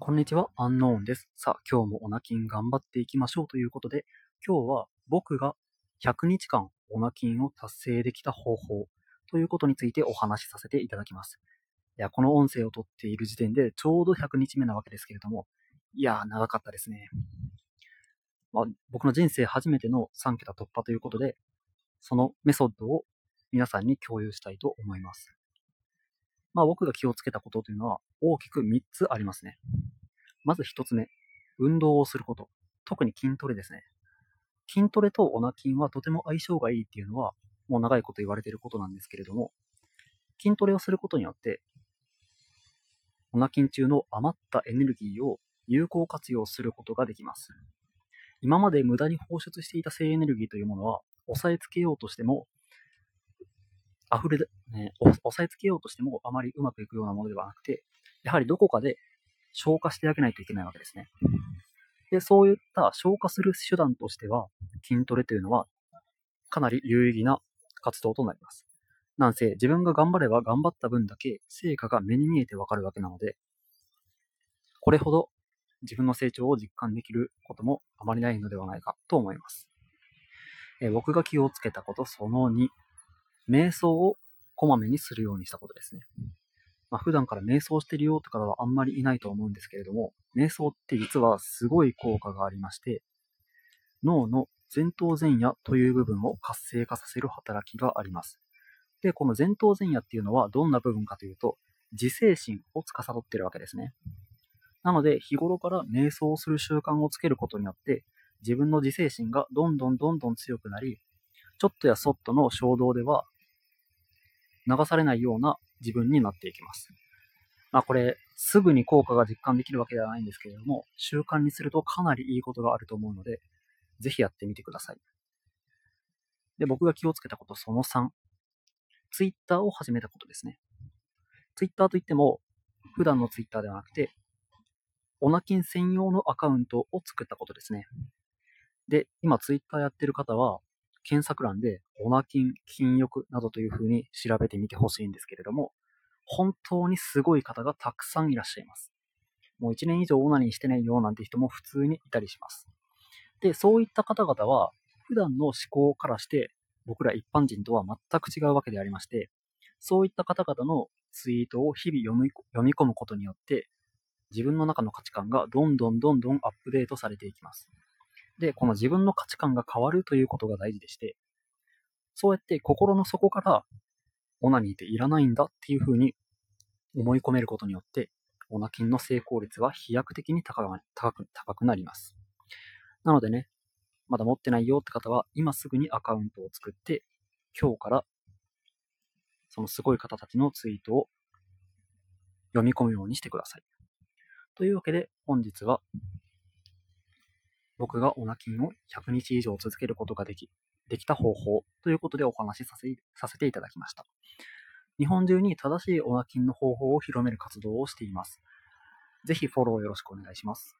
こんにちは、アンノーンです。さあ、今日もオナキン頑張っていきましょうということで、今日は僕が100日間オナキンを達成できた方法ということについてお話しさせていただきます。いや、この音声をとっている時点でちょうど100日目なわけですけれども、いやー、長かったですね。まあ、僕の人生初めての3桁突破ということで、そのメソッドを皆さんに共有したいと思います。まあ僕が気をつけたことというのは大きく3つありますね。まず1つ目、運動をすること。特に筋トレですね。筋トレとオナ筋はとても相性がいいっていうのはもう長いこと言われていることなんですけれども、筋トレをすることによって、オナ筋中の余ったエネルギーを有効活用することができます。今まで無駄に放出していた性エネルギーというものは、抑えつけようとしても、溢れ、ね、抑えつけようとしてもあまりうまくいくようなものではなくて、やはりどこかで消化してあげないといけないわけですね。で、そういった消化する手段としては、筋トレというのはかなり有意義な活動となります。なんせ、自分が頑張れば頑張った分だけ成果が目に見えてわかるわけなので、これほど自分の成長を実感できることもあまりないのではないかと思います。え僕が気をつけたことその2、瞑想をこまめにするようにしたことですね。まあ、普段から瞑想してるよって方はあんまりいないと思うんですけれども、瞑想って実はすごい効果がありまして、脳の前頭前野という部分を活性化させる働きがあります。で、この前頭前野っていうのはどんな部分かというと、自制心を司っているわけですね。なので、日頃から瞑想をする習慣をつけることによって、自分の自制心がどんどんどんどん強くなり、ちょっとやそっとの衝動では流されないような自分になっていきます。まあこれ、すぐに効果が実感できるわけではないんですけれども、習慣にするとかなりいいことがあると思うので、ぜひやってみてください。で、僕が気をつけたことその3。ツイッターを始めたことですね。ツイッターといっても、普段のツイッターではなくて、オナキン専用のアカウントを作ったことですね。で、今ツイッターやってる方は、検索欄でオナキン、筋欲などという風に調べてみてほしいんですけれども、本当にすごい方がたくさんいらっしゃいます。もう1年以上オナニーしてないよなんて人も普通にいたりします。で、そういった方々は、普段の思考からして、僕ら一般人とは全く違うわけでありまして、そういった方々のツイートを日々読み読み込むことによって、自分の中の価値観がどんどんどんどんアップデートされていきます。で、この自分の価値観が変わるということが大事でして、そうやって心の底から、オナニーっていらないんだっていうふうに思い込めることによって、オナキンの成功率は飛躍的に高く高く高くなります。なのでね、まだ持ってないよって方は、今すぐにアカウントを作って、今日から、そのすごい方たちのツイートを読み込むようにしてください。というわけで、本日は、僕がオナキンを100日以上続けることができ、できた方法ということでお話しさせさせていただきました。日本中に正しいオナキンの方法を広める活動をしています。ぜひフォローよろしくお願いします。